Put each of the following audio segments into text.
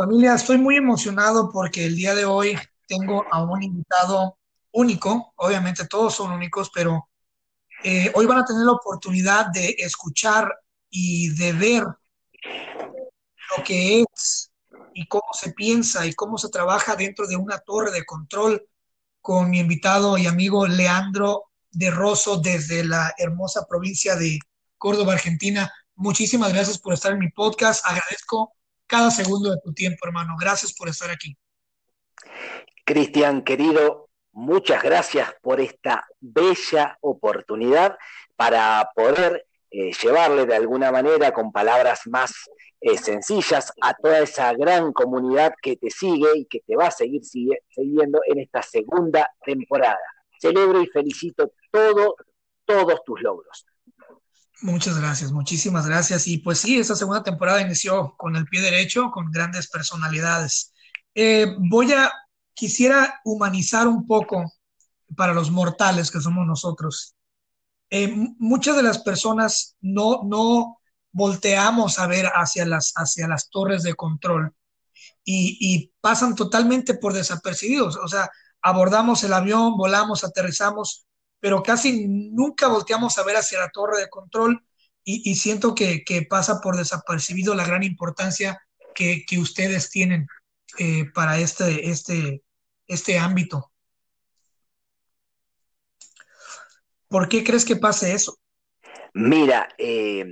Familia, estoy muy emocionado porque el día de hoy tengo a un invitado único. Obviamente todos son únicos, pero eh, hoy van a tener la oportunidad de escuchar y de ver lo que es y cómo se piensa y cómo se trabaja dentro de una torre de control con mi invitado y amigo Leandro de Rosso desde la hermosa provincia de Córdoba, Argentina. Muchísimas gracias por estar en mi podcast. Agradezco cada segundo de tu tiempo, hermano. Gracias por estar aquí. Cristian, querido, muchas gracias por esta bella oportunidad para poder eh, llevarle de alguna manera con palabras más eh, sencillas a toda esa gran comunidad que te sigue y que te va a seguir siguiendo en esta segunda temporada. Celebro y felicito todo, todos tus logros. Muchas gracias, muchísimas gracias. Y pues sí, esta segunda temporada inició con el pie derecho, con grandes personalidades. Eh, voy a, quisiera humanizar un poco para los mortales que somos nosotros. Eh, muchas de las personas no, no volteamos a ver hacia las, hacia las torres de control y, y pasan totalmente por desapercibidos. O sea, abordamos el avión, volamos, aterrizamos, pero casi nunca volteamos a ver hacia la torre de control y, siento que, pasa por desapercibido la gran importancia que, ustedes tienen eh, para este, este, este ámbito. ¿Por qué crees que pase eso? Mira, eh,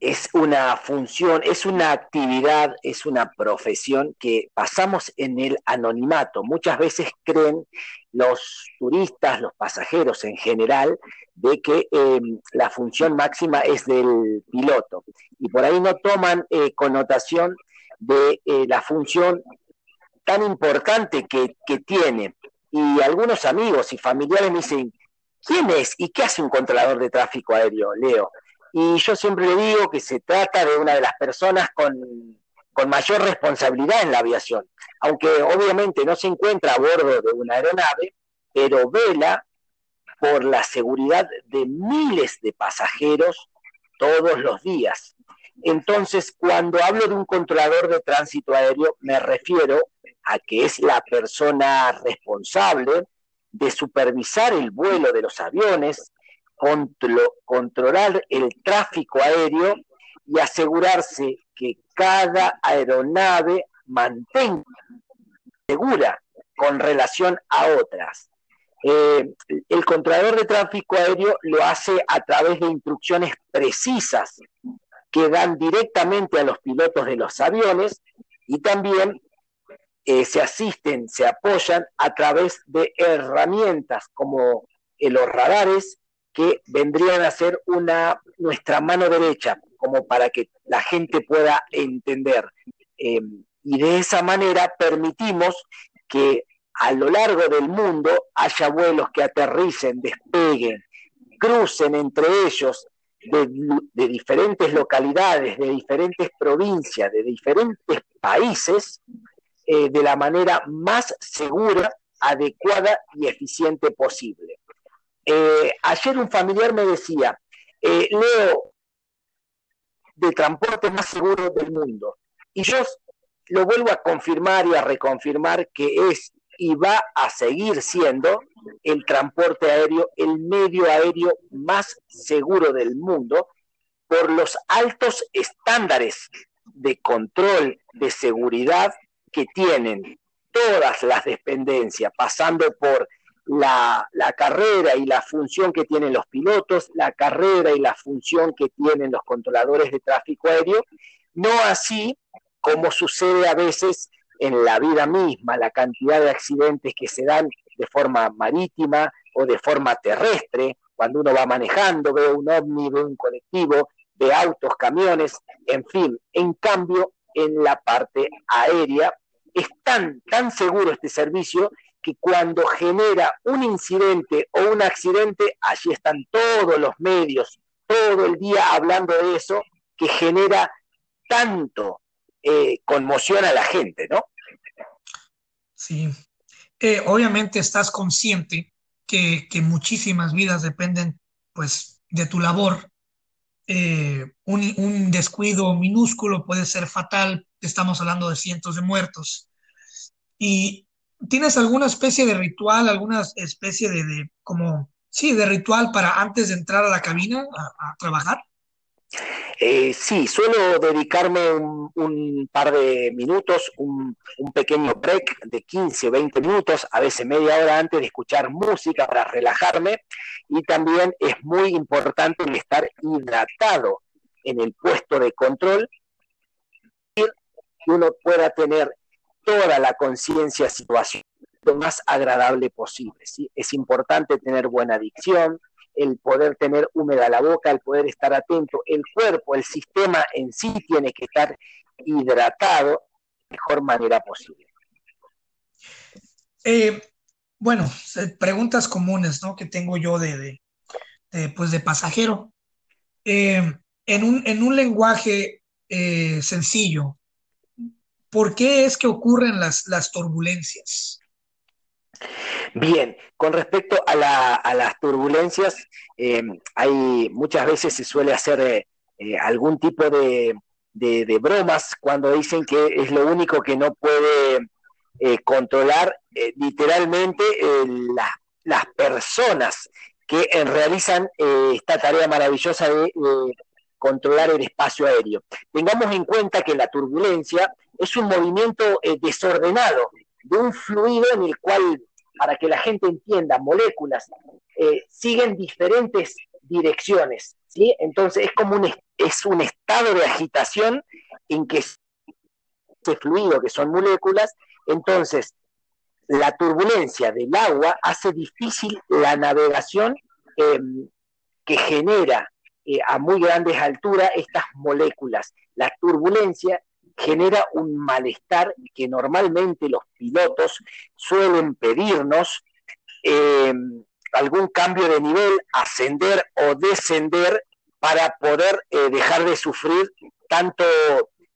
es una función, es una actividad, es una profesión que pasamos en el anonimato. Muchas veces creen los turistas, los pasajeros en general, de que em, la función máxima es del piloto. Y por ahí no toman eh, connotación de eh, la función tan importante que, que tiene. Y algunos amigos y familiares me dicen, ¿quién es y qué hace un controlador de tráfico aéreo, Leo? Y yo siempre le digo que se trata de una de las personas con, con mayor responsabilidad en la aviación, aunque obviamente no se encuentra a bordo de una aeronave, pero vela por la seguridad de miles de pasajeros todos los días. Entonces, cuando hablo de un controlador de tránsito aéreo, me refiero a que es la persona responsable de supervisar el vuelo de los aviones, controlar el tráfico aéreo y asegurarse que cada aeronave mantenga segura con relación a otras. Eh, el controlador de tráfico aéreo lo hace a través de instrucciones precisas que dan directamente a los pilotos de los aviones y también eh, se asisten, se apoyan a través de herramientas como los radares que vendrían a ser una, nuestra mano derecha, como para que la gente pueda entender. Eh, y de esa manera permitimos que a lo largo del mundo haya vuelos que aterricen, despeguen, crucen entre ellos de, diferentes localidades, de diferentes provincias, de diferentes países, eh, de la manera más segura, adecuada y eficiente posible. Eh, ayer un familiar me decía, eh, Leo, de transporte más seguro del mundo. Y yo lo vuelvo a confirmar y a reconfirmar que es y va a seguir siendo el transporte aéreo el medio aéreo más seguro del mundo por los altos estándares de control de seguridad que tienen todas las dependencias, pasando por la, carrera y la función que tienen los pilotos, la carrera y la función que tienen los controladores de tráfico aéreo, no así como sucede a veces en la vida misma, la cantidad de accidentes que se dan de forma marítima o de forma terrestre, cuando uno va manejando, ve un ovni, ve un colectivo de autos, camiones, en fin. En cambio, en la parte aérea es tan, tan seguro este servicio que cuando genera un incidente o un accidente, allí están todos los medios, todo el día hablando de eso, que genera tanto eh, conmoción a la gente, ¿no? Sí. Eh, obviamente estás consciente que, muchísimas vidas dependen, pues, de tu labor. Eh, un, descuido minúsculo puede ser fatal. Estamos hablando de cientos de muertos. Y tienes alguna especie de ritual, alguna especie de, como, sí, de ritual para antes de entrar a la cabina a trabajar. Eh, sí, suelo dedicarme un, par de minutos, un, pequeño break de 15 o 20 minutos, a veces media hora antes de escuchar música para relajarme. Y también es muy importante estar hidratado en el puesto de control, que uno pueda tener toda la conciencia situación lo más agradable posible. ¿sí? Es importante tener buena adicción, el poder tener húmeda la boca, el poder estar atento, el cuerpo, el sistema en sí tiene que estar hidratado de la mejor manera posible. Eh, bueno, preguntas comunes ¿no? que tengo yo de, pues de pasajero. Eh, en, un, en, un, lenguaje eh, sencillo, ¿por qué es que ocurren las, las turbulencias? Bien, con respecto a, las turbulencias, eh, hay muchas veces se suele hacer eh, eh, algún tipo de, bromas cuando dicen que es lo único que no puede controlar literalmente las personas que realizan esta tarea maravillosa de controlar el espacio aéreo. Tengamos en cuenta que la turbulencia es un movimiento desordenado de un fluido en el cual para que la gente entienda, moléculas eh, siguen diferentes direcciones, ¿sí? Entonces es como un, es un estado de agitación en que ese fluido, que son moléculas, entonces la turbulencia del agua hace difícil la navegación em, que genera eh, a muy grandes alturas estas moléculas. La turbulencia genera un malestar que normalmente los pilotos suelen pedirnos eh, algún cambio de nivel, ascender o descender para poder eh, dejar de sufrir tanto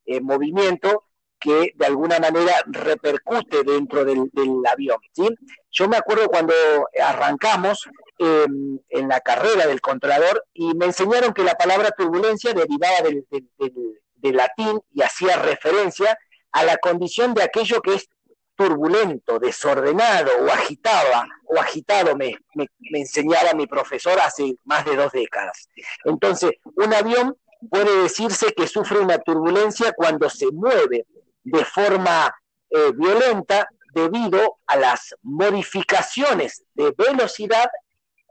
eh, movimiento que de alguna manera repercute dentro del, avión. Yo me acuerdo cuando arrancamos em, en la carrera del controlador y me enseñaron que la palabra turbulencia derivaba del, de latín y hacía referencia a la condición de aquello que es turbulento, desordenado o agitado, o agitado me, enseñaba mi profesor hace más de dos décadas. Entonces, un avión puede decirse que sufre una turbulencia cuando se mueve de forma eh, violenta debido a las modificaciones de velocidad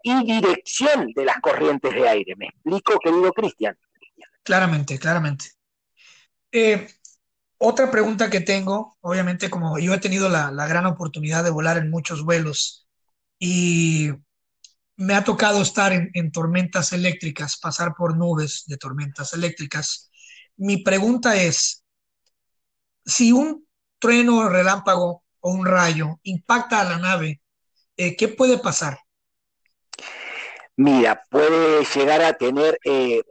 y dirección de las corrientes de aire. ¿Me explico, querido Cristian? Claramente, claramente. Eh, otra pregunta que tengo, obviamente como yo he tenido la, gran oportunidad de volar en muchos vuelos y me ha tocado estar en, tormentas eléctricas, pasar por nubes de tormentas eléctricas. Mi pregunta es, si un trueno, relámpago o un rayo impacta a la nave, eh, ¿qué puede pasar? Mira, puede llegar a tener eh,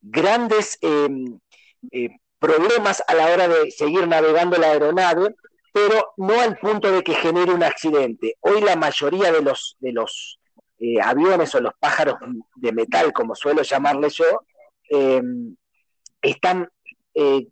grandes em, problemas a la hora de seguir navegando la aeronave, pero no al punto de que genere un accidente. Hoy la mayoría de los, de los eh, aviones o los pájaros de metal, como suelo llamarles yo, em, están eh,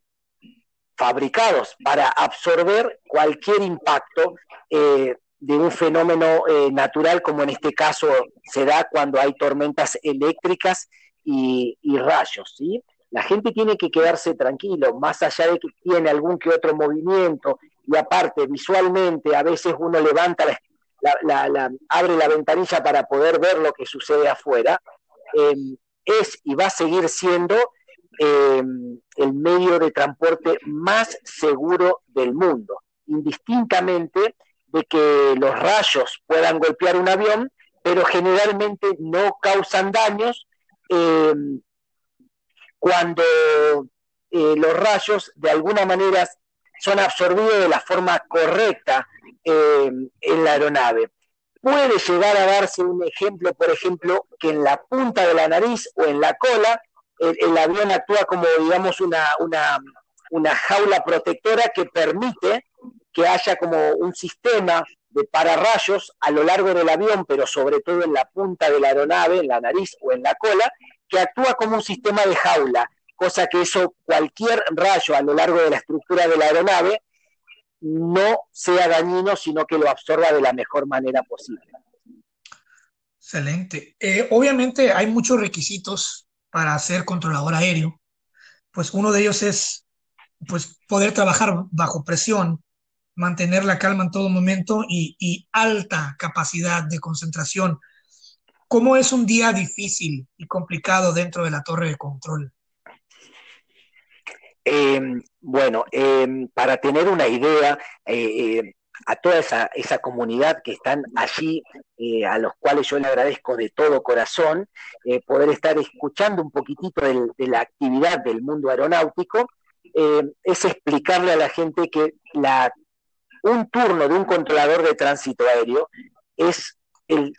fabricados para absorber cualquier impacto eh, de un fenómeno natural, como en este caso se da cuando hay tormentas eléctricas y, rayos, ¿sí? la gente tiene que quedarse tranquilo, más allá de que tiene algún que otro movimiento y aparte visualmente a veces uno levanta la, abre la ventanilla para poder ver lo que sucede afuera, em, es y va a seguir siendo em, el medio de transporte más seguro del mundo, indistintamente de que los rayos puedan golpear un avión, pero generalmente no causan daños. Eh, cuando eh, los rayos de alguna manera son absorbidos de la forma correcta eh, en la aeronave. Puede llegar a darse un ejemplo, por ejemplo, que en la punta de la nariz o en la cola el, avión actúa como, digamos, una, una, una jaula protectora que permite que haya como un sistema de pararrayos a lo largo del avión, pero sobre todo en la punta de la aeronave, en la nariz o en la cola, que actúa como un sistema de jaula, cosa que eso, cualquier rayo a lo largo de la estructura de la aeronave, no sea dañino, sino que lo absorba de la mejor manera posible. Excelente. Eh, obviamente hay muchos requisitos para ser controlador aéreo. Pues uno de ellos es pues, poder trabajar bajo presión, mantener la calma en todo momento y, alta capacidad de concentración. ¿Cómo es un día difícil y complicado dentro de la torre de control? Em, bueno, em, para tener una idea, eh, eh, a toda esa, comunidad que están allí, eh, a los cuales yo le agradezco de todo corazón, poder estar escuchando un poquitito de la actividad del mundo aeronáutico, es explicarle a la gente que la un turno de un controlador de tránsito aéreo es el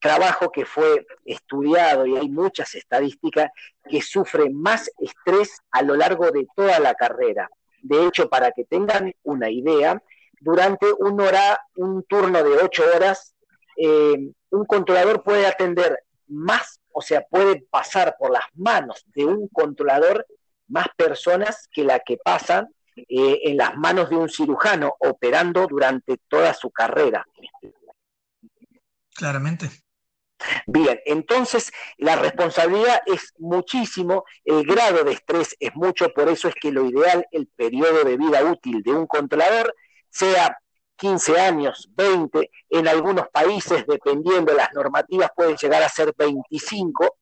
trabajo que fue estudiado y hay muchas estadísticas que sufre más estrés a lo largo de toda la carrera. De hecho, para que tengan una idea, durante un, hora, un turno de ocho horas, eh, un controlador puede atender más, o sea, puede pasar por las manos de un controlador más personas que la que pasan eh, en las manos de un cirujano operando durante toda su carrera. Claramente. Bien, entonces la responsabilidad es muchísimo, el grado de estrés es mucho, por eso es que lo ideal, el periodo de vida útil de un controlador, sea 15 años, 20, en algunos países, dependiendo de las normativas, pueden llegar a ser 25,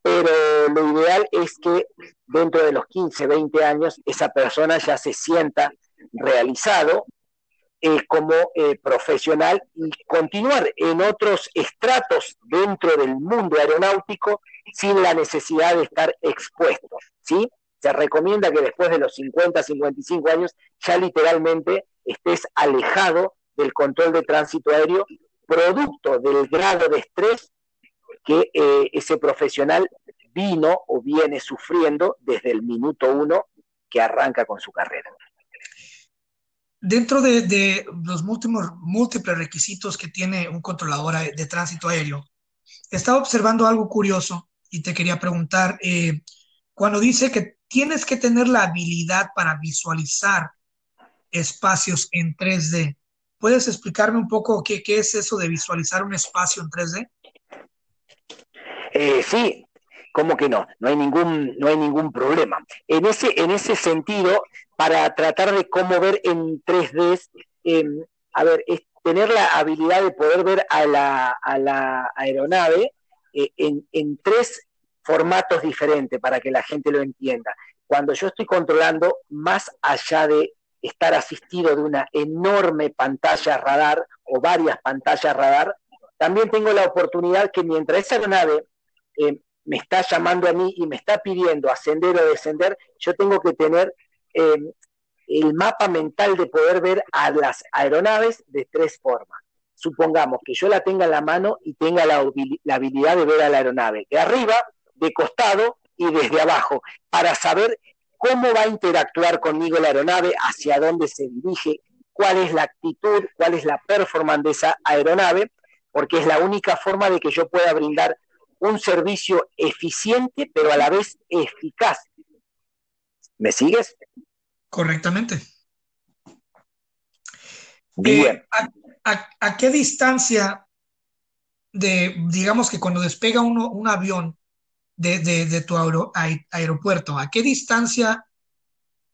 pero lo ideal es que dentro de los 15, 20 años esa persona ya se sienta realizado eh, como eh, profesional y continuar en otros estratos dentro del mundo aeronáutico sin la necesidad de estar expuesto. ¿sí? Se recomienda que después de los 50, 55 años ya literalmente estés alejado del control de tránsito aéreo, producto del grado de estrés que eh, ese profesional vino o viene sufriendo desde el minuto uno que arranca con su carrera. Dentro de, los múltiples, requisitos que tiene un controlador de tránsito aéreo, estaba observando algo curioso y te quería preguntar, eh, cuando dice que tienes que tener la habilidad para visualizar espacios en 3D, ¿puedes explicarme un poco qué, qué es eso de visualizar un espacio en 3D? Eh, sí, ¿cómo que no? No hay ningún, no hay ningún problema. En ese, en ese sentido, para tratar de cómo ver en 3D, em, a ver, es tener la habilidad de poder ver a la, a la aeronave eh, en, en tres formatos diferentes para que la gente lo entienda. Cuando yo estoy controlando, más allá de estar asistido de una enorme pantalla radar o varias pantallas radar, también tengo la oportunidad que mientras esa aeronave eh, me está llamando a mí y me está pidiendo ascender o descender, yo tengo que tener em, el mapa mental de poder ver a las aeronaves de tres formas. Supongamos que yo la tenga en la mano y tenga la, la habilidad de ver a la aeronave de arriba, de costado y desde abajo, para saber cómo va a interactuar conmigo la aeronave, hacia dónde se dirige, cuál es la actitud, cuál es la performance de esa aeronave, porque es la única forma de que yo pueda brindar un servicio eficiente, pero a la vez eficaz. ¿Me sigues? Correctamente. Bien. Eh, a, qué distancia de, digamos que cuando despega uno, un avión de, tu aeropuerto, a qué distancia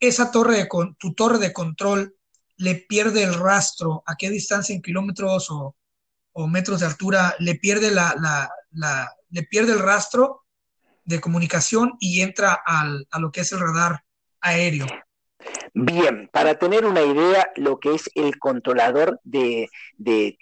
esa torre de tu torre de control le pierde el rastro? ¿A qué distancia en kilómetros o, metros de altura le pierde la, le pierde el rastro de comunicación y entra a lo que es el radar aéreo. Bien, para tener una idea, lo que es el controlador de,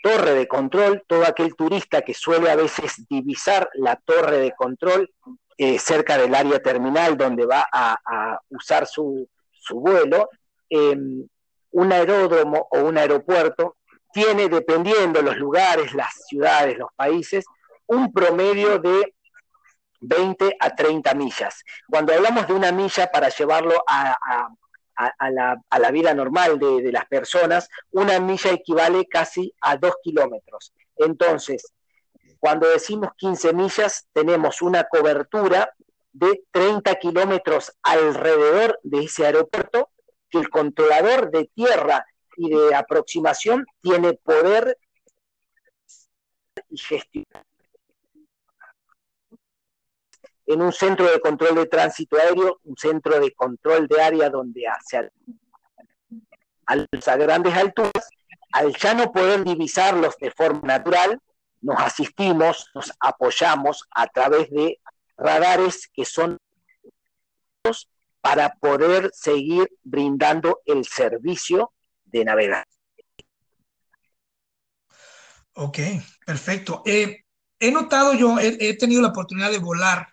torre de control, todo aquel turista que suele a veces divisar la torre de control, eh, cerca del área terminal donde va a, usar su, vuelo, em, un aeródromo o un aeropuerto tiene, dependiendo los lugares, las ciudades, los países, un promedio de 20 a 30 millas. Cuando hablamos de una milla para llevarlo a, la, vida normal de, de, las personas, una milla equivale casi a 2 kilómetros. Entonces, cuando decimos 15 millas, tenemos una cobertura de 30 kilómetros alrededor de ese aeropuerto que el controlador de tierra y de aproximación tiene poder y gestión. En un centro de control de tránsito aéreo, un centro de control de área donde hace a grandes alturas, al ya no poder divisarlos de forma natural, nos asistimos, nos apoyamos a través de radares que son para poder seguir brindando el servicio de navegación. Ok, perfecto. Eh, he notado yo, he, tenido la oportunidad de volar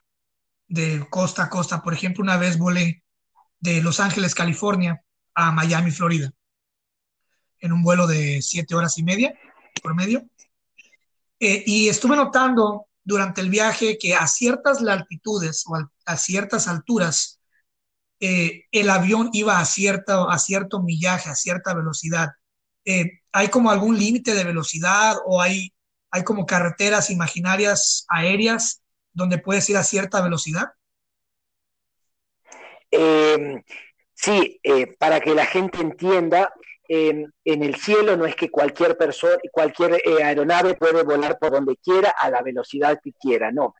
de costa a costa. Por ejemplo, una vez volé de Los Ángeles, California, a Miami, Florida, en un vuelo de siete horas y media por medio. Eh, y estuve notando durante el viaje que a ciertas latitudes o a, ciertas alturas, eh, el avión iba a, cierta, a cierto millaje, a cierta velocidad. Eh, ¿Hay como algún límite de velocidad o hay, hay como carreteras imaginarias aéreas donde puedes ir a cierta velocidad? sí, para que la gente entienda, en, el cielo no es que cualquier persona, cualquier eh, aeronave puede volar por donde quiera a la velocidad que quiera, no.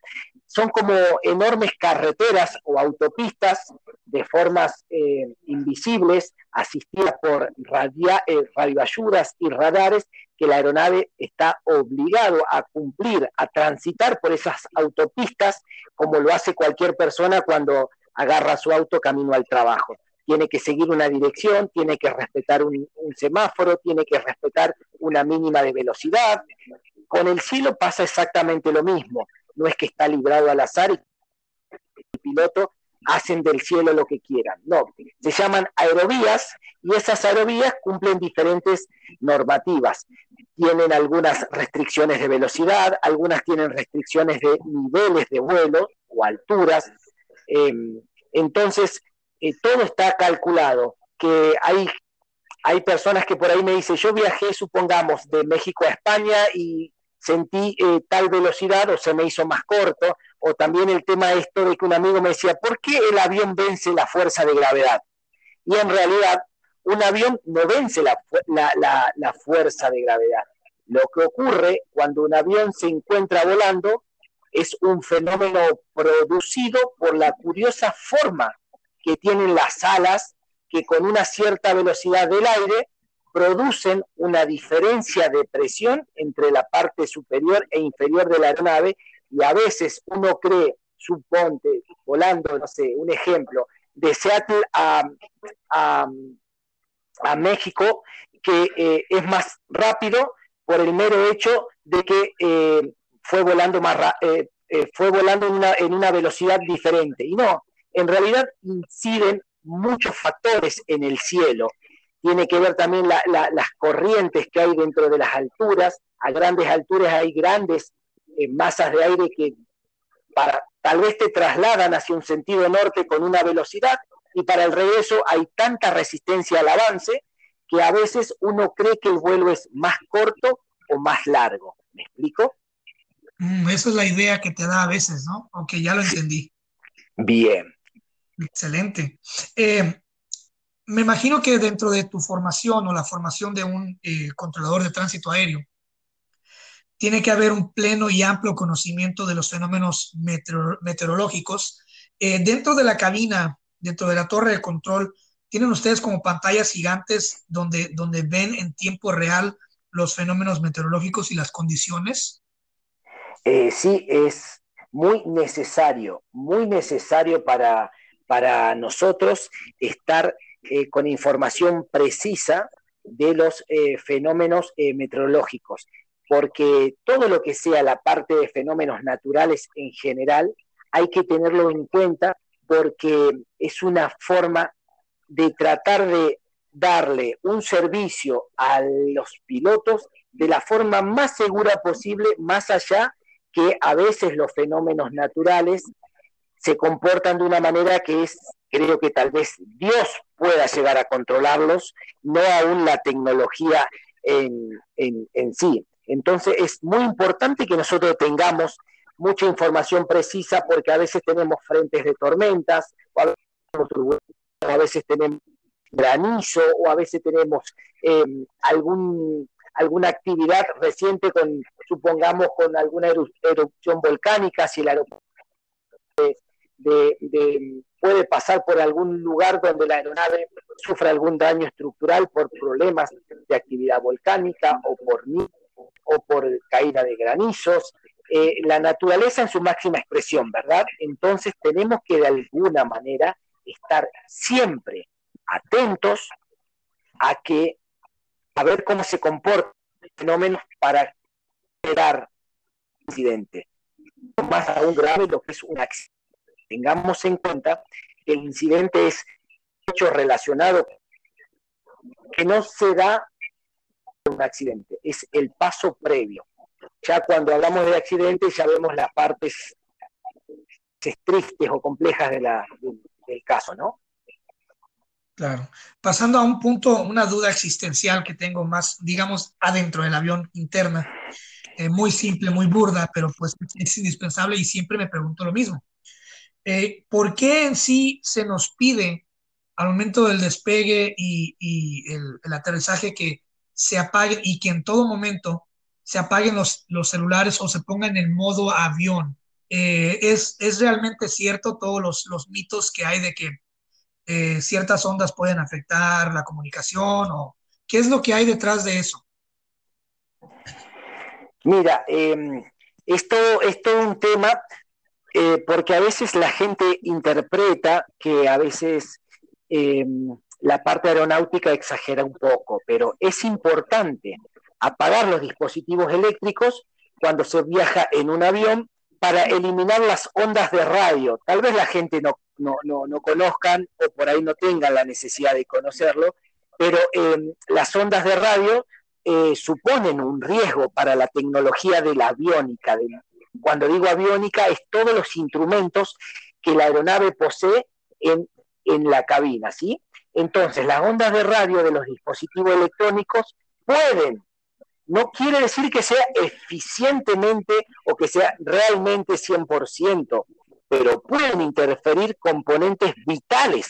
Son como enormes carreteras o autopistas de formas eh, invisibles, asistidas por eh, radioayudas y radares, que la aeronave está obligado a cumplir, a transitar por esas autopistas, como lo hace cualquier persona cuando agarra su auto camino al trabajo tiene que seguir una dirección, tiene que respetar un, semáforo, tiene que respetar una mínima de velocidad. Con el cielo pasa exactamente lo mismo. No es que está librado al azar y el piloto hacen del cielo lo que quieran. No, se llaman aerovías y esas aerovías cumplen diferentes normativas. Tienen algunas restricciones de velocidad, algunas tienen restricciones de niveles de vuelo o alturas. Em, entonces, eh, todo está calculado, que hay, hay personas que por ahí me dicen, yo viajé, supongamos, de México a España y sentí eh, tal velocidad o se me hizo más corto, o también el tema esto de que un amigo me decía, ¿por qué el avión vence la fuerza de gravedad? Y en realidad, un avión no vence la, la, la fuerza de gravedad. Lo que ocurre cuando un avión se encuentra volando es un fenómeno producido por la curiosa forma que tienen las alas que con una cierta velocidad del aire producen una diferencia de presión entre la parte superior e inferior de la aeronave y a veces uno cree, suponte, volando, no sé, un ejemplo, de Seattle a, a, México, que eh, es más rápido por el mero hecho de que eh, fue volando más eh, fue volando en una, en una velocidad diferente. Y no, en realidad inciden muchos factores en el cielo. Tiene que ver también las corrientes que hay dentro de las alturas. A grandes alturas hay grandes masas de aire que para, tal vez te trasladan hacia un sentido norte con una velocidad y para el regreso hay tanta resistencia al avance que a veces uno cree que el vuelo es más corto o más largo. ¿Me explico? Mm, esa es la idea que te da a veces, ¿no? Aunque ya lo entendí. Bien. Excelente. Eh, me imagino que dentro de tu formación o la formación de un eh, controlador de tránsito aéreo, tiene que haber un pleno y amplio conocimiento de los fenómenos meteorológicos. Eh, dentro de la cabina, dentro de la torre de control, ¿tienen ustedes como pantallas gigantes donde, donde ven en tiempo real los fenómenos meteorológicos y las condiciones? sí, es muy necesario, muy necesario para, para nosotros estar eh, con información precisa de los eh, fenómenos eh, meteorológicos, porque todo lo que sea la parte de fenómenos naturales en general, hay que tenerlo en cuenta porque es una forma de tratar de darle un servicio a los pilotos de la forma más segura posible, más allá que a veces los fenómenos naturales se comportan de una manera que es, creo que tal vez Dios pueda llegar a controlarlos, no aún la tecnología en, en, sí. Entonces es muy importante que nosotros tengamos mucha información precisa porque a veces tenemos frentes de tormentas, o a veces tenemos granizo, o a veces tenemos eh, algún alguna actividad reciente con, supongamos, con alguna erupción volcánica, si el aeropuerto puede pasar por algún lugar donde la aeronave sufra algún daño estructural por problemas de actividad volcánica o por o por caída de granizos, eh, la naturaleza en su máxima expresión, ¿verdad? Entonces tenemos que de alguna manera estar siempre atentos a que a ver cómo se comporta el fenómeno para generar incidente. Más aún grave lo que es un accidente. Tengamos en cuenta que el incidente es hecho relacionado que no se da un accidente, es el paso previo. Ya cuando hablamos de accidente ya vemos las partes tristes o complejas de la, del caso, ¿no? Claro. Pasando a un punto, una duda existencial que tengo más, digamos, adentro del avión interna, eh, muy simple, muy burda, pero pues es indispensable y siempre me pregunto lo mismo. Eh, ¿Por qué en sí se nos pide al momento del despegue y, el, aterrizaje que se apague y que en todo momento se apaguen los, los celulares o se pongan en modo avión? Eh, ¿es, ¿Es realmente cierto todos los, los mitos que hay de que eh, ciertas ondas pueden afectar la comunicación o qué es lo que hay detrás de eso? Mira, em, esto, es todo un tema eh, porque a veces la gente interpreta que a veces em, la parte aeronáutica exagera un poco, pero es importante apagar los dispositivos eléctricos cuando se viaja en un avión para eliminar las ondas de radio. Tal vez la gente no, no, no, conozcan o por ahí no tengan la necesidad de conocerlo, pero em, las ondas de radio eh, suponen un riesgo para la tecnología de la aviónica. cuando digo aviónica, es todos los instrumentos que la aeronave posee en, en la cabina, ¿sí? Entonces, las ondas de radio de los dispositivos electrónicos pueden no quiere decir que sea eficientemente o que sea realmente 100%, pero pueden interferir componentes vitales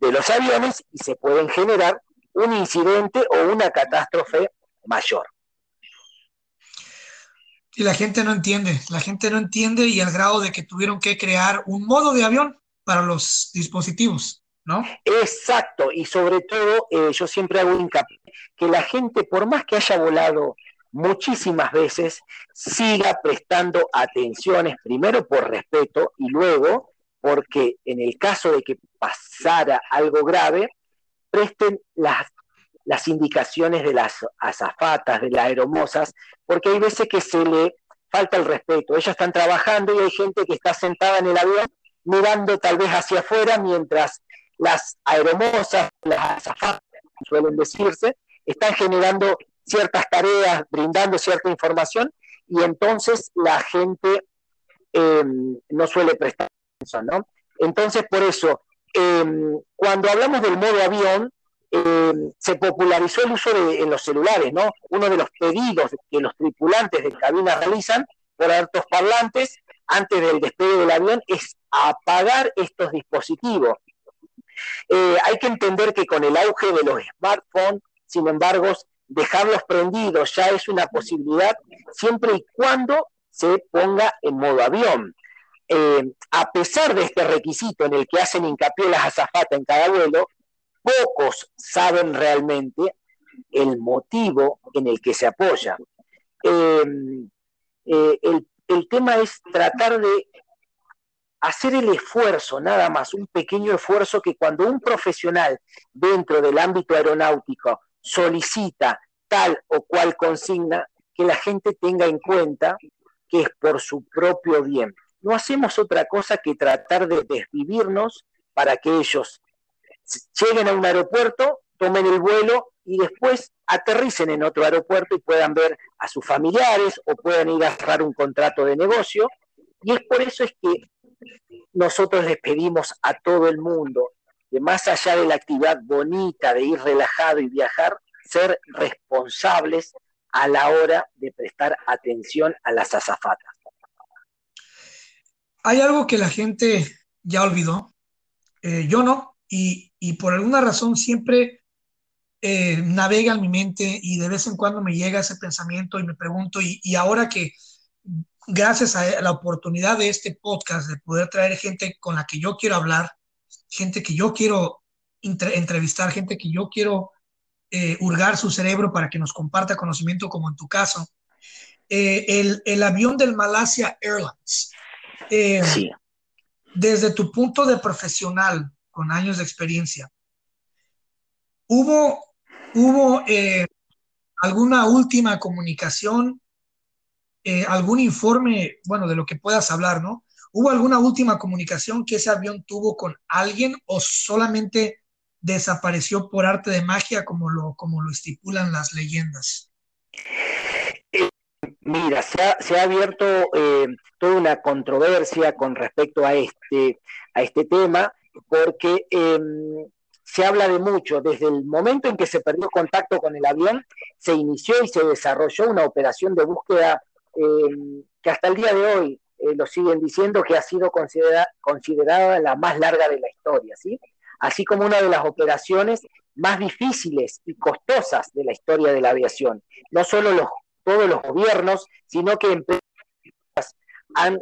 de los aviones y se pueden generar un incidente o una catástrofe mayor. Y la gente no entiende, la gente no entiende y al grado de que tuvieron que crear un modo de avión para los dispositivos, Exacto, y sobre todo eh, yo siempre hago hincapié que la gente, por más que haya volado muchísimas veces, siga prestando atenciones, primero por respeto y luego porque en el caso de que pasara algo grave, presten las, las indicaciones de las azafatas, de las aeromosas, porque hay veces que se le falta el respeto. Ellos están trabajando y hay gente que está sentada en el avión mirando tal vez hacia afuera mientras las aeromosas, las azafatas, suelen decirse, están generando ciertas tareas, brindando cierta información, y entonces la gente em, no suele prestar atención, ¿no? Entonces, por eso, em, cuando hablamos del modo avión, em, se popularizó el uso de, en los celulares, ¿no? Uno de los pedidos que los tripulantes de cabina realizan por altos parlantes antes del despegue del avión es apagar estos dispositivos. Eh, hay que entender que con el auge de los smartphones, sin embargo, dejarlos prendidos ya es una posibilidad siempre y cuando se ponga en modo avión. Eh, a pesar de este requisito en el que hacen hincapié las azafatas en cada vuelo, pocos saben realmente el motivo en el que se apoya. Eh, el, el tema es tratar de hacer el esfuerzo, nada más, un pequeño esfuerzo que cuando un profesional dentro del ámbito aeronáutico solicita tal o cual consigna, que la gente tenga en cuenta que es por su propio bien. no hacemos otra cosa que tratar de desvivirnos para que ellos lleguen a un aeropuerto, tomen el vuelo y después aterricen en otro aeropuerto y puedan ver a sus familiares o puedan ir a cerrar un contrato de negocio. Y es por eso es que nosotros les pedimos a todo el mundo que más allá de la actividad bonita de ir relajado y viajar, ser responsables a la hora de prestar atención a las azafatas. Hay algo que la gente ya olvidó, eh, yo no, y, por alguna razón siempre eh, navega en mi mente y de vez en cuando me llega ese pensamiento y me pregunto, y, y ahora que gracias a la oportunidad de este podcast, de poder traer gente con la que yo quiero hablar, gente que yo quiero entrevistar, gente que yo quiero eh, hurgar su cerebro para que nos comparta conocimiento, como en tu caso. Eh, el, avión del Malasia Airlines. Eh, sí. Desde tu punto de profesional, con años de experiencia, ¿hubo, hubo alguna última comunicación, algún informe, bueno, de lo que puedas hablar, ¿no? ¿Hubo alguna última comunicación que ese avión tuvo con alguien o solamente desapareció por arte de magia como lo, como lo estipulan las leyendas? Eh, mira, se ha, abierto eh, toda una controversia con respecto a este, a este tema, porque em, se habla de mucho. Desde el momento en que se perdió contacto con el avión, se inició y se desarrolló una operación de búsqueda em, que hasta el día de hoy eh, lo siguen diciendo que ha sido considerada la más larga de la historia, ¿sí? así como una de las operaciones más difíciles y costosas de la historia de la aviación. No solo los, todos los gobiernos, sino que empresas han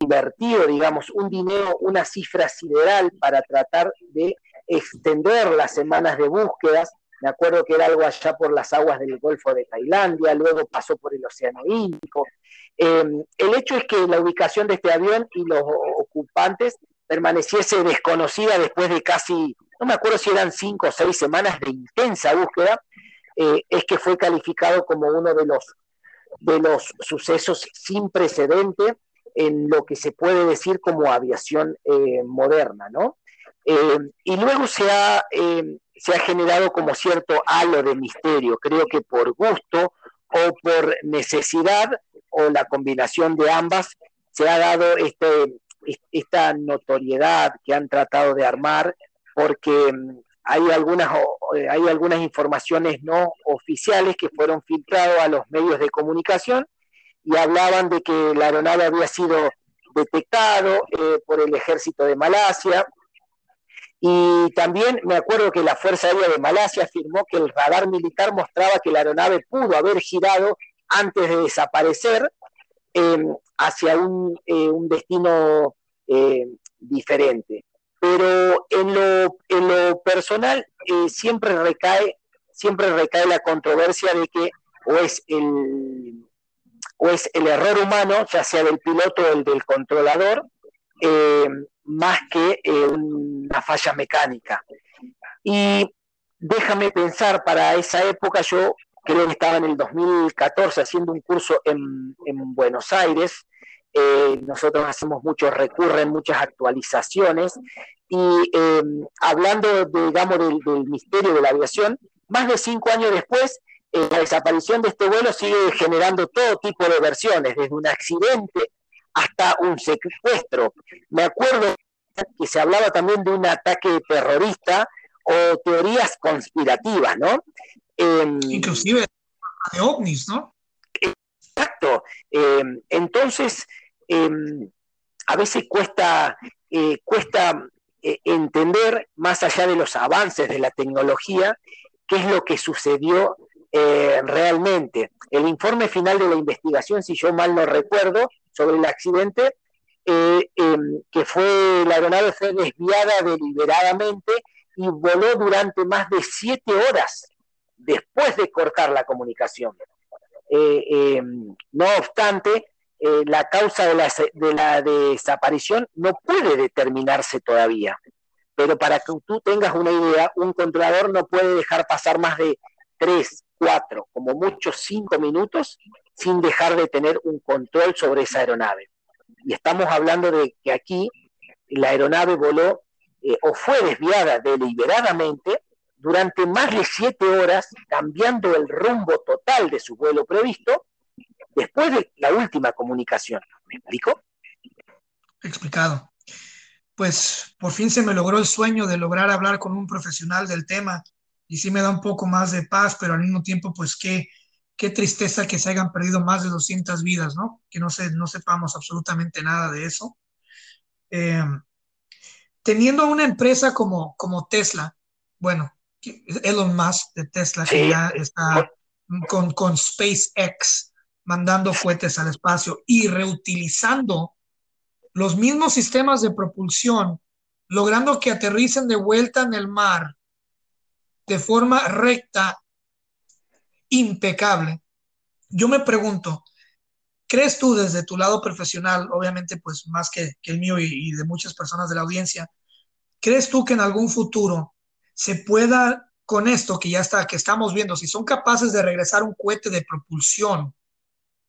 invertido, digamos, un dinero, una cifra sideral para tratar de extender las semanas de búsquedas. Me acuerdo que era algo allá por las aguas del Golfo de Tailandia, luego pasó por el Océano Índico. Eh, el hecho es que la ubicación de este avión y los ocupantes permaneciese desconocida después de casi, no me acuerdo si eran cinco o seis semanas de intensa búsqueda, eh, es que fue calificado como uno de los, de los sucesos sin precedente en lo que se puede decir como aviación eh, moderna, ¿no? Eh, y luego se ha, se ha generado como cierto halo de misterio, creo que por gusto o por necesidad o la combinación de ambas, se ha dado este, esta notoriedad que han tratado de armar, porque mm, hay algunas, eh, hay algunas informaciones no oficiales que fueron filtradas a los medios de comunicación y hablaban de que la aeronave había sido detectado eh, por el ejército de Malasia. Y también me acuerdo que la Fuerza Aérea de Malasia afirmó que el radar militar mostraba que la aeronave pudo haber girado antes de desaparecer em, hacia un, eh, un destino eh, diferente. Pero en lo, en lo personal eh, siempre recae siempre recae la controversia de que o es el o es el error humano, ya sea del piloto o el del controlador, eh, más que una falla mecánica. Y déjame pensar, para esa época yo creo que estaba en el 2014 haciendo un curso en, en Buenos Aires eh, nosotros hacemos muchos, recurren muchas actualizaciones y eh, hablando, digamos, del, misterio de la aviación, más de cinco años después, eh, la desaparición de este vuelo sigue generando todo tipo de versiones, desde un accidente hasta un secuestro. Me acuerdo que se hablaba también de un ataque terrorista o teorías conspirativas, ¿no? Em, Inclusive de ovnis, ¿no? Exacto. Em, entonces, em, a veces cuesta, eh, cuesta eh, entender, más allá de los avances de la tecnología, qué es lo que sucedió eh, realmente. El informe final de la investigación, si yo mal no recuerdo, sobre el accidente, em, que fue, la aeronave fue desviada deliberadamente y voló durante más de siete horas después de cortar la comunicación. Eh, eh, no obstante, eh, la causa de la, de la, desaparición no puede determinarse todavía. Pero para que tú tengas una idea, un controlador no puede dejar pasar más de tres, cuatro, como mucho cinco minutos sin dejar de tener un control sobre esa aeronave. Y estamos hablando de que aquí la aeronave voló eh, o fue desviada deliberadamente durante más de siete horas, cambiando el rumbo total de su vuelo previsto, después de la última comunicación. ¿Me explico? Explicado. Pues por fin se me logró el sueño de lograr hablar con un profesional del tema y sí me da un poco más de paz, pero al mismo tiempo, pues qué, qué tristeza que se hayan perdido más de 200 vidas, ¿no? Que no, se, no sepamos absolutamente nada de eso. Eh, teniendo una empresa como, como Tesla, bueno, Elon Musk de Tesla, que ya está con, con SpaceX mandando cohetes al espacio y reutilizando los mismos sistemas de propulsión, logrando que aterricen de vuelta en el mar de forma recta, impecable. Yo me pregunto, ¿crees tú desde tu lado profesional, obviamente pues más que, el mío y, de muchas personas de la audiencia, ¿crees tú que en algún futuro se pueda con esto que ya está, que estamos viendo, si son capaces de regresar un cohete de propulsión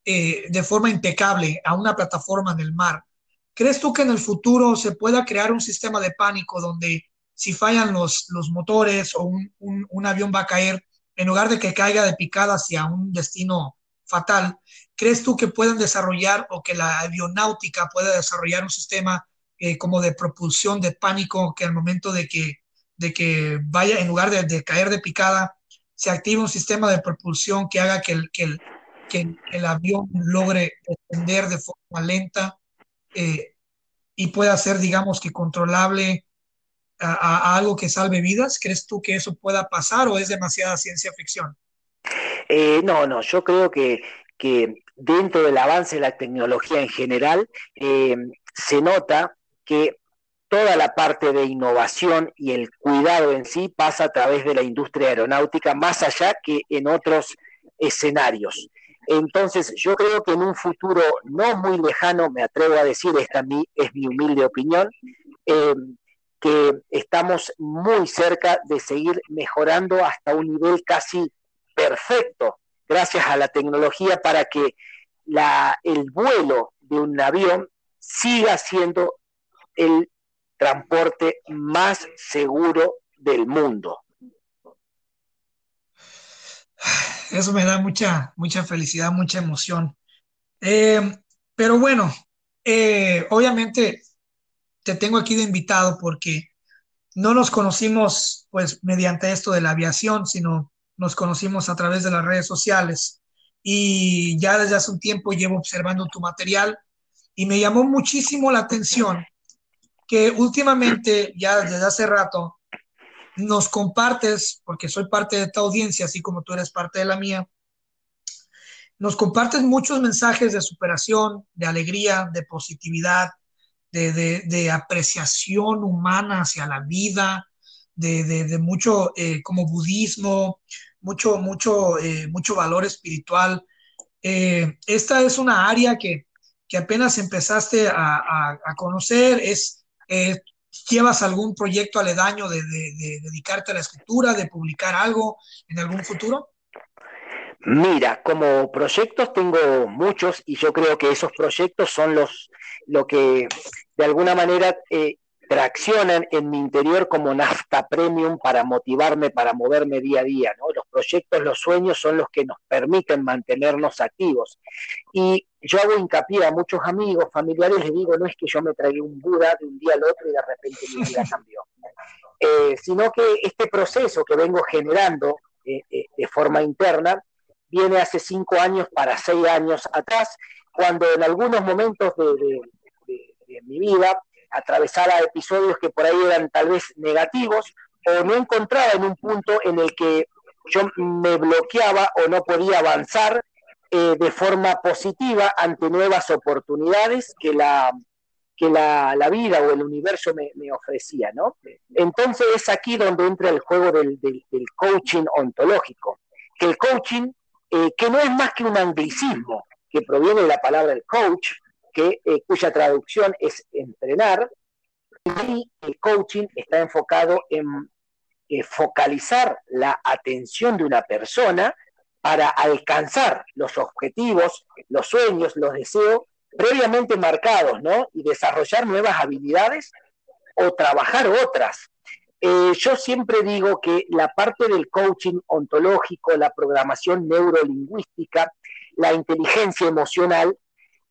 eh, de forma impecable a una plataforma en el mar, ¿crees tú que en el futuro se pueda crear un sistema de pánico donde si fallan los, los motores o un, un, avión va a caer, en lugar de que caiga de picada hacia un destino fatal, ¿crees tú que puedan desarrollar o que la aeronáutica pueda desarrollar un sistema eh, como de propulsión de pánico que al momento de que de que vaya, en lugar de, caer de picada, se active un sistema de propulsión que haga que el, que el, que el avión logre descender de forma lenta eh, y pueda ser, digamos, que controlable a, algo que salve vidas? ¿Crees tú que eso pueda pasar o es demasiada ciencia ficción? Eh, no, no, yo creo que, que, dentro del avance de la tecnología en general, eh, se nota que toda la parte de innovación y el cuidado en sí pasa a través de la industria aeronáutica, más allá que en otros escenarios. Entonces, yo creo que en un futuro no muy lejano, me atrevo a decir, esta es mi humilde opinión, eh, que estamos muy cerca de seguir mejorando hasta un nivel casi perfecto, gracias a la tecnología, para que la, el vuelo de un avión siga siendo el transporte más seguro del mundo. Eso me da mucha, mucha felicidad, mucha emoción. Eh, pero bueno, eh, obviamente te tengo aquí de invitado porque no nos conocimos pues mediante esto de la aviación, sino nos conocimos a través de las redes sociales. Y ya desde hace un tiempo llevo observando tu material y me llamó muchísimo la atención que últimamente, ya desde hace rato, nos compartes, porque soy parte de esta audiencia, así como tú eres parte de la mía, nos compartes muchos mensajes de superación, de alegría, de positividad, de, apreciación humana hacia la vida, de, mucho eh, como budismo, mucho, mucho, eh, mucho valor espiritual. Eh, esta es una área que, apenas empezaste a, a conocer, es ¿Llevas algún proyecto aledaño de, dedicarte a la escritura, de publicar algo en algún futuro? Mira, como proyectos tengo muchos y yo creo que esos proyectos son los lo que de alguna manera eh, traccionan en mi interior como nafta premium para motivarme, para moverme día a día. ¿no? Los proyectos, los sueños son los que nos permiten mantenernos activos. Y yo hago hincapié a muchos amigos, familiares, les digo, no es que yo me tragué un Buda de un día al otro y de repente mi vida cambió, eh, sino que este proceso que vengo generando eh, eh, de forma interna viene hace cinco años para seis años atrás, cuando en algunos momentos de mi vida atravesara episodios que por ahí eran tal vez negativos o no encontraba en un punto en el que yo me bloqueaba o no podía avanzar eh, de forma positiva ante nuevas oportunidades que la, que la, vida o el universo me, ofrecía, ¿no? Entonces es aquí donde entra el juego del, del, coaching ontológico, que el coaching, eh, que no es más que un anglicismo, que proviene de la palabra coach, que, eh, cuya traducción es entrenar, y el coaching está enfocado en eh, focalizar la atención de una persona para alcanzar los objetivos, los sueños, los deseos previamente marcados, ¿no? Y desarrollar nuevas habilidades o trabajar otras. Eh, yo siempre digo que la parte del coaching ontológico, la programación neurolingüística, la inteligencia emocional,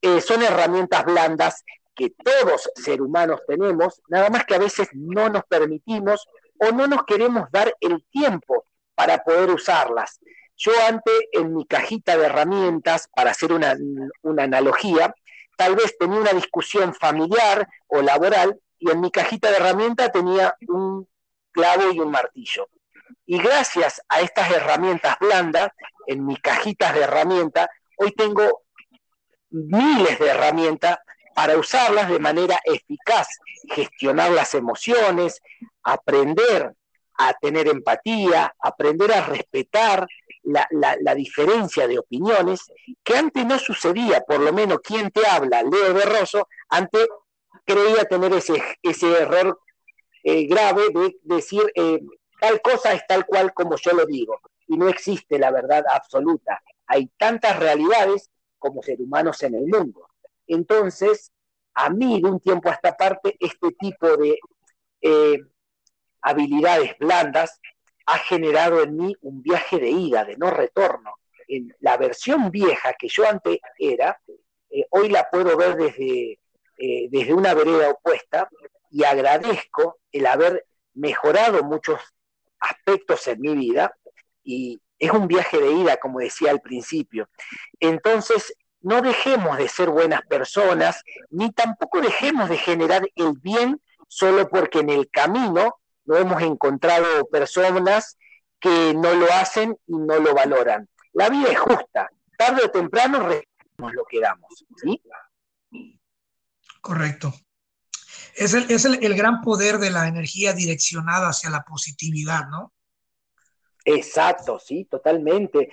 eh, son herramientas blandas que todos seres humanos tenemos, nada más que a veces no nos permitimos o no nos queremos dar el tiempo para poder usarlas. Yo antes en mi cajita de herramientas, para hacer una, una analogía, tal vez tenía una discusión familiar o laboral y en mi cajita de herramientas tenía un clavo y un martillo. Y gracias a estas herramientas blandas, en mis cajitas de herramientas, hoy tengo miles de herramientas para usarlas de manera eficaz, gestionar las emociones, aprender a tener empatía, aprender a respetar la, diferencia de opiniones, que antes no sucedía, por lo menos quien te habla, Leo Berroso, antes creía tener ese, ese error eh, grave de decir eh, tal cosa es tal cual como yo lo digo, y no existe la verdad absoluta. Hay tantas realidades como seres humanos en el mundo. Entonces, a mí de un tiempo a esta parte, este tipo de eh, habilidades blandas ha generado en mí un viaje de ida, de no retorno. En la versión vieja que yo antes era, hoy la puedo ver desde, desde una vereda opuesta y agradezco el haber mejorado muchos aspectos en mi vida y es un viaje de ida, como decía al principio. Entonces, no dejemos de ser buenas personas, ni tampoco dejemos de generar el bien solo porque en el camino no hemos encontrado personas que no lo hacen y no lo valoran. La vida es justa, tarde o temprano recibimos lo que damos. Correcto. Es, el, gran poder de la energía direccionada hacia la positividad, ¿no? Exacto, sí, totalmente.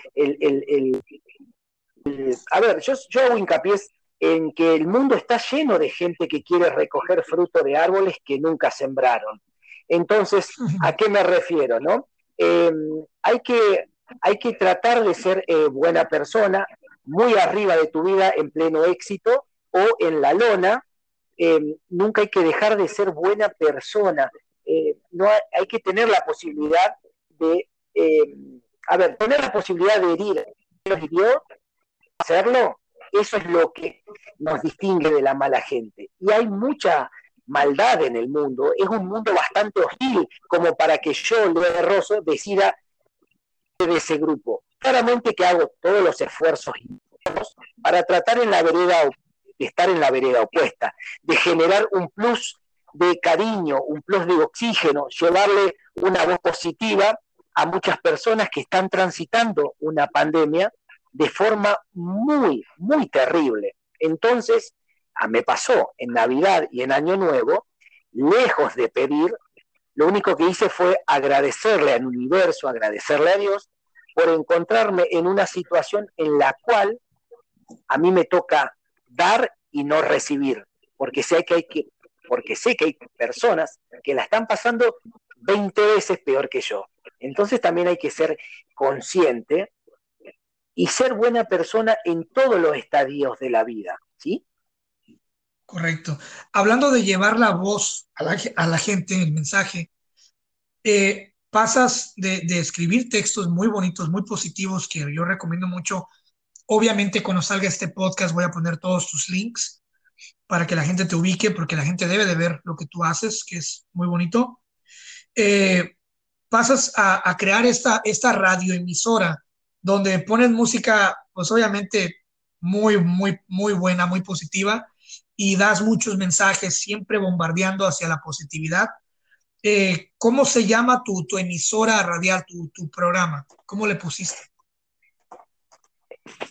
a ver, yo, yo hago hincapié en que el mundo está lleno de gente que quiere recoger fruto de árboles que nunca sembraron. Entonces, ¿a qué me refiero? No? Em, hay, que, hay que tratar de ser eh, buena persona, muy arriba de tu vida en pleno éxito o en la lona, eh, nunca hay que dejar de ser buena persona. Eh, no hay, que tener la posibilidad de, eh, a ver, tener la posibilidad de herir hacerlo, eso es lo que nos distingue de la mala gente. Y hay mucha maldad en el mundo, es un mundo bastante hostil como para que yo, Leo Rosso, decida de ese grupo. Claramente que hago todos los esfuerzos para tratar en la vereda de estar en la vereda opuesta, de generar un plus de cariño, un plus de oxígeno, llevarle una voz positiva a muchas personas que están transitando una pandemia de forma muy, muy terrible. Entonces, a me pasó en Navidad y en Año Nuevo, lejos de pedir, lo único que hice fue agradecerle al universo, agradecerle a Dios por encontrarme en una situación en la cual a mí me toca dar y no recibir, porque sé que hay que, porque sé que hay personas que la están pasando 20 veces peor que yo. Entonces también hay que ser consciente y ser buena persona en todos los estadios de la vida, ¿sí? Correcto. Hablando de llevar la voz a la, a la gente, el mensaje, eh, pasas de, escribir textos muy bonitos, muy positivos, que yo recomiendo mucho Obviamente cuando salga este podcast voy a poner todos tus links para que la gente te ubique, porque la gente debe de ver lo que tú haces, que es muy bonito. Eh, pasas a, crear esta, esta radioemisora donde pones música, pues obviamente muy, muy, muy buena, muy positiva, y das muchos mensajes, siempre bombardeando hacia la positividad. Eh, ¿Cómo se llama tu, tu emisora radial, tu, tu programa? ¿Cómo le pusiste?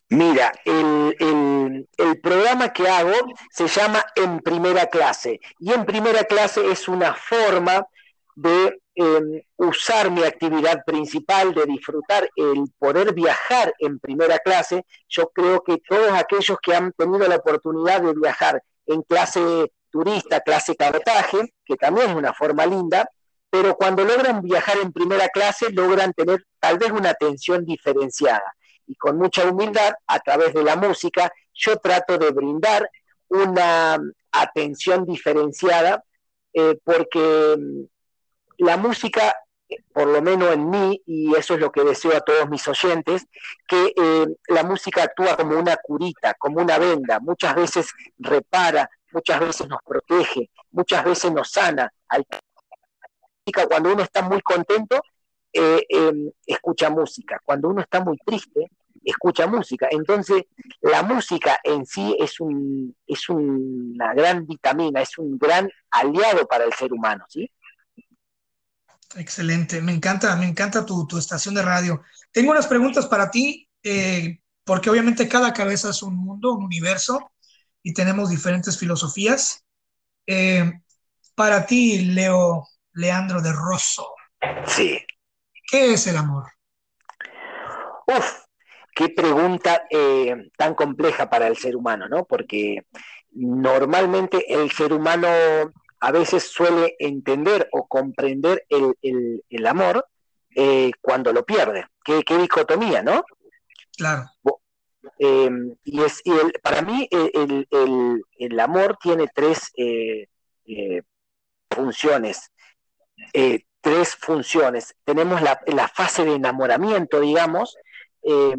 Mira, el, programa que hago se llama En Primera Clase y En Primera Clase es una forma de em, usar mi actividad principal, de disfrutar el poder viajar en primera clase. Yo creo que todos aquellos que han tenido la oportunidad de viajar en clase turista, clase cabotaje, que también es una forma linda, pero cuando logran viajar en primera clase logran tener tal vez una atención diferenciada y con mucha humildad, a través de la música, yo trato de brindar una atención diferenciada, eh, porque mm, la música, eh, por lo menos en mí, y eso es lo que deseo a todos mis oyentes, que eh, la música actúa como una curita, como una venda, muchas veces repara, muchas veces nos protege, muchas veces nos sana. Cuando uno está muy contento, em, escucha música. Cuando uno está muy triste, escucha música. Entonces, la música en sí es, un, es una gran vitamina, es un gran aliado para el ser humano, ¿sí? Excelente, me encanta, me encanta tu, estación de radio. Tengo unas preguntas para ti, eh, porque obviamente cada cabeza es un mundo, un universo, y tenemos diferentes filosofías. Eh, para ti, Leo Leandro de Rosso. Sí. ¿Qué es el amor? Uf, qué pregunta eh, tan compleja para el ser humano, ¿no? Porque normalmente el ser humano a veces suele entender o comprender el, amor eh, cuando lo pierde. Qué, dicotomía, ¿no? Claro. Eh, y es, para mí el, amor tiene tres funciones. tres funciones. Tenemos la, la, fase de enamoramiento, digamos, eh,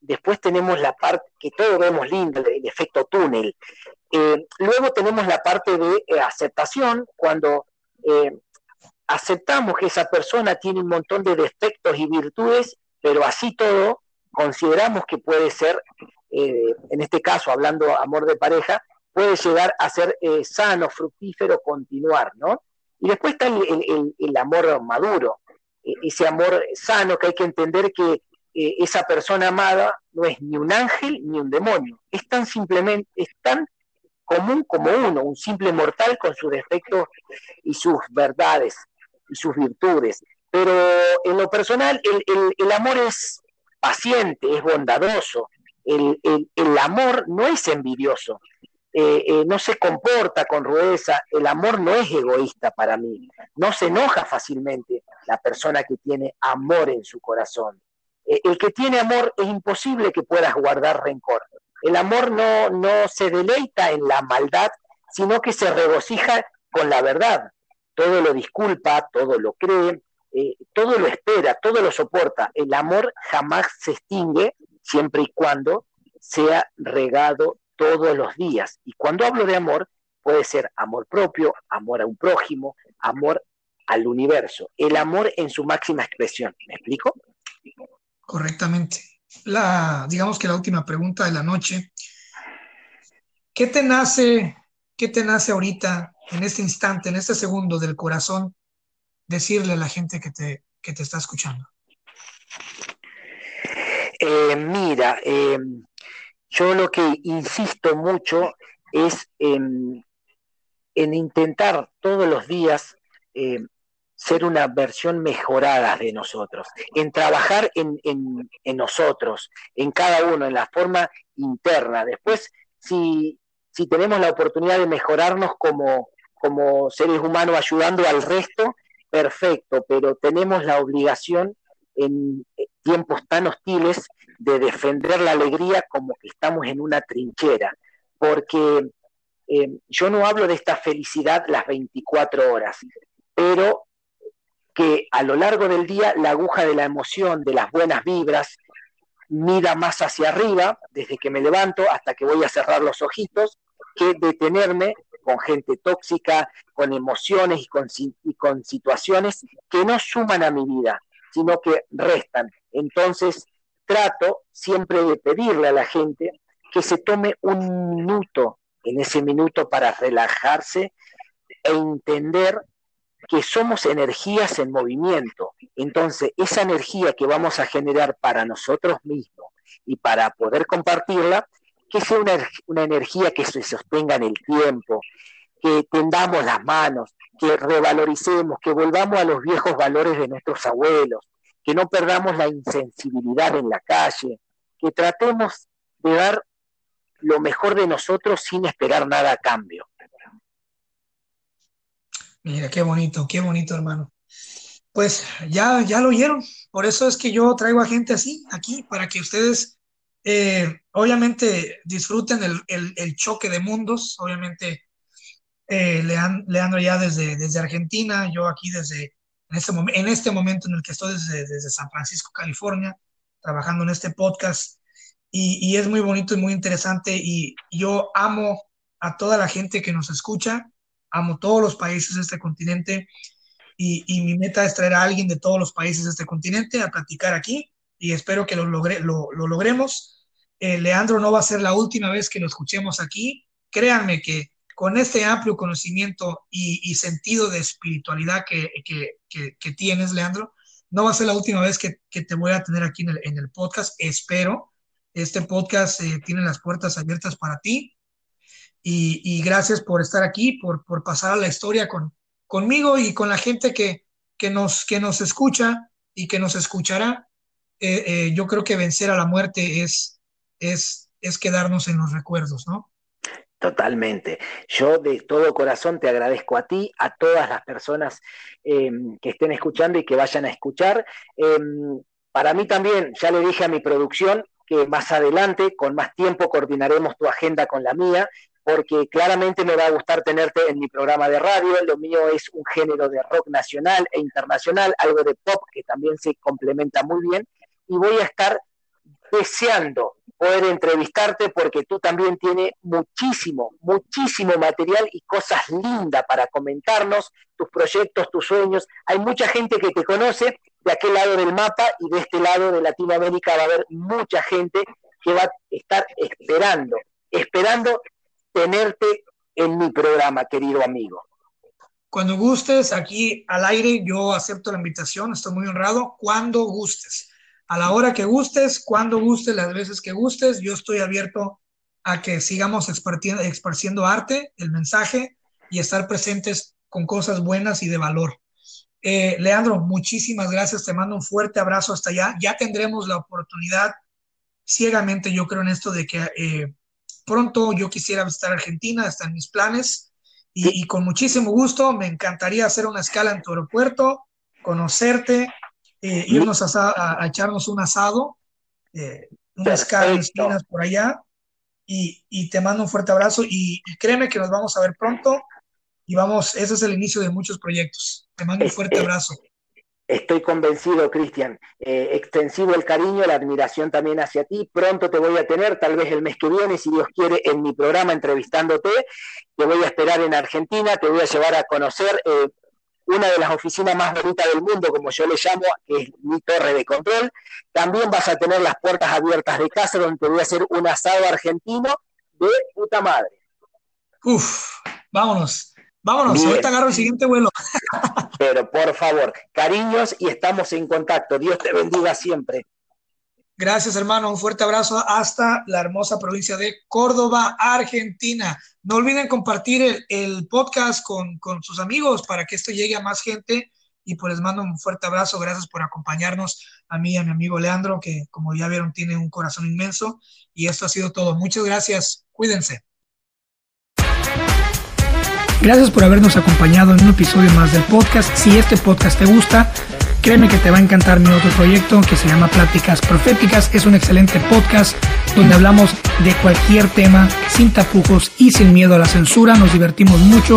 después tenemos la parte que todos vemos linda, el, efecto túnel. Eh, luego tenemos la parte de eh, aceptación, cuando aceptamos que esa persona tiene un montón de defectos y virtudes, pero así todo consideramos que puede ser, en este caso, hablando amor de pareja, puede llegar a ser sano, fructífero, continuar, ¿no? Y después está el amor maduro, ese amor sano que hay que entender que eh, esa persona amada no es ni un ángel ni un demonio, es tan simplemente, es tan común como uno, un simple mortal con sus defectos y sus verdades y sus virtudes. Pero en lo personal, el, amor es paciente, es bondadoso, el, amor no es envidioso, eh, eh, no se comporta con rudeza, el amor no es egoísta para mí, no se enoja fácilmente la persona que tiene amor en su corazón. Eh, el que tiene amor es imposible que puedas guardar rencor. El amor no, no se deleita en la maldad, sino que se regocija con la verdad. Todo lo disculpa, todo lo cree, eh, todo lo espera, todo lo soporta. El amor jamás se extingue siempre y cuando sea regado todos los días. Y cuando hablo de amor, puede ser amor propio, amor a un prójimo, amor al universo. El amor en su máxima expresión. ¿Me explico? correctamente. La, digamos que la última pregunta de la noche. ¿Qué te nace, qué te nace ahorita, en este instante, en este segundo del corazón, decirle a la gente que te, que te está escuchando? Eh, mira, eh, yo lo que insisto mucho es en, intentar todos los días eh, ser una versión mejorada de nosotros, en trabajar en, nosotros, en cada uno, en la forma interna. Después, si, si tenemos la oportunidad de mejorarnos como, como seres humanos ayudando al resto, perfecto, pero tenemos la obligación en tiempos tan hostiles de defender la alegría como que estamos en una trinchera, porque eh, yo no hablo de esta felicidad las 24 horas, pero que a lo largo del día la aguja de la emoción, de las buenas vibras, mira más hacia arriba, desde que me levanto hasta que voy a cerrar los ojitos, que detenerme con gente tóxica, con emociones y con, y con situaciones que no suman a mi vida, sino que restan. Entonces, trato siempre de pedirle a la gente que se tome un minuto en ese minuto para relajarse e entender que somos energías en movimiento. Entonces, esa energía que vamos a generar para nosotros mismos y para poder compartirla, que sea una, energía que se sostenga en el tiempo, que tendamos las manos, que revaloricemos, que volvamos a los viejos valores de nuestros abuelos, que no perdamos la insensibilidad en la calle, que tratemos de dar lo mejor de nosotros sin esperar nada a cambio. Mira, qué bonito, qué bonito, hermano. Pues ya, ya lo oyeron. Por eso es que yo traigo a gente así, aquí, para que ustedes eh, obviamente disfruten el, choque de mundos. Obviamente, eh, Leandro, ya desde, desde Argentina, yo aquí desde en este, en este momento en el que estoy desde, desde San Francisco, California, trabajando en este podcast. Y, es muy bonito y muy interesante. Y yo amo a toda la gente que nos escucha, amo todos los países de este continente. Y, mi meta es traer a alguien de todos los países de este continente a platicar aquí y espero que lo, logre, lo, lo logremos. Eh, Leandro no va a ser la última vez que lo escuchemos aquí. Créanme que con este amplio conocimiento y, sentido de espiritualidad que, tienes, Leandro, no va a ser la última vez que, te voy a tener aquí en el, en el podcast. Espero. Este podcast eh, tiene las puertas abiertas para ti. Y, gracias por estar aquí, por, por pasar a la historia con, conmigo y con la gente que, que, nos, que nos escucha y que nos escuchará. Eh, eh, yo creo que vencer a la muerte es, es, es quedarnos en los recuerdos, ¿no? Totalmente. Yo de todo corazón te agradezco a ti, a todas las personas em, que estén escuchando y que vayan a escuchar. Para mí también, ya le dije a mi producción que más adelante, con más tiempo, coordinaremos tu agenda con la mía, porque claramente me va a gustar tenerte en mi programa de radio. Lo mío es un género de rock nacional e internacional, algo de pop que también se complementa muy bien. Y voy a estar deseando poder entrevistarte porque tú también tienes muchísimo, muchísimo material y cosas lindas para comentarnos, tus proyectos, tus sueños. Hay mucha gente que te conoce de aquel lado del mapa y de este lado de Latinoamérica va a haber mucha gente que va a estar esperando, esperando tenerte en mi programa, querido amigo. Cuando gustes, aquí al aire, yo acepto la invitación, estoy muy honrado. Cuando gustes a la hora que gustes, cuando gustes, las veces que gustes, yo estoy abierto a que sigamos esparciendo, arte, el mensaje y estar presentes con cosas buenas y de valor. Eh, Leandro, muchísimas gracias, te mando un fuerte abrazo hasta allá. Ya tendremos la oportunidad, ciegamente yo creo en esto de que eh, pronto yo quisiera visitar Argentina, está en mis planes. Y, y, con muchísimo gusto me encantaría hacer una escala en tu aeropuerto, conocerte eh, irnos a, echarnos un asado, eh, unas carnes por allá, y, te mando un fuerte abrazo y, créeme que nos vamos a ver pronto. Y vamos, ese es el inicio de muchos proyectos. Te mando un fuerte abrazo. Estoy convencido, Cristian. Eh, extensivo el cariño, la admiración también hacia ti. Pronto te voy a tener, tal vez el mes que viene, si Dios quiere, en mi programa entrevistándote. Te voy a esperar en Argentina, te voy a llevar a conocer eh, una de las oficinas más bonitas del mundo, como yo le llamo, que es mi torre de control. También vas a tener las puertas abiertas de casa, donde te voy a hacer un asado argentino de puta madre. Uf, vámonos. Vámonos, ahorita agarro el siguiente vuelo. Pero por favor, cariños y estamos en contacto. Dios te bendiga siempre. Gracias, hermano. Un fuerte abrazo hasta la hermosa provincia de Córdoba, Argentina. No olviden compartir el, podcast con, sus amigos para que esto llegue a más gente. Y pues les mando un fuerte abrazo. Gracias por acompañarnos a mí y a mi amigo Leandro, que como ya vieron tiene un corazón inmenso. Y esto ha sido todo. Muchas gracias. Cuídense. Gracias por habernos acompañado en un episodio más del podcast. Si este podcast te gusta, Créeme que te va a encantar mi otro proyecto que se llama Pláticas Proféticas. Es un excelente podcast donde hablamos de cualquier tema sin tapujos y sin miedo a la censura. Nos divertimos mucho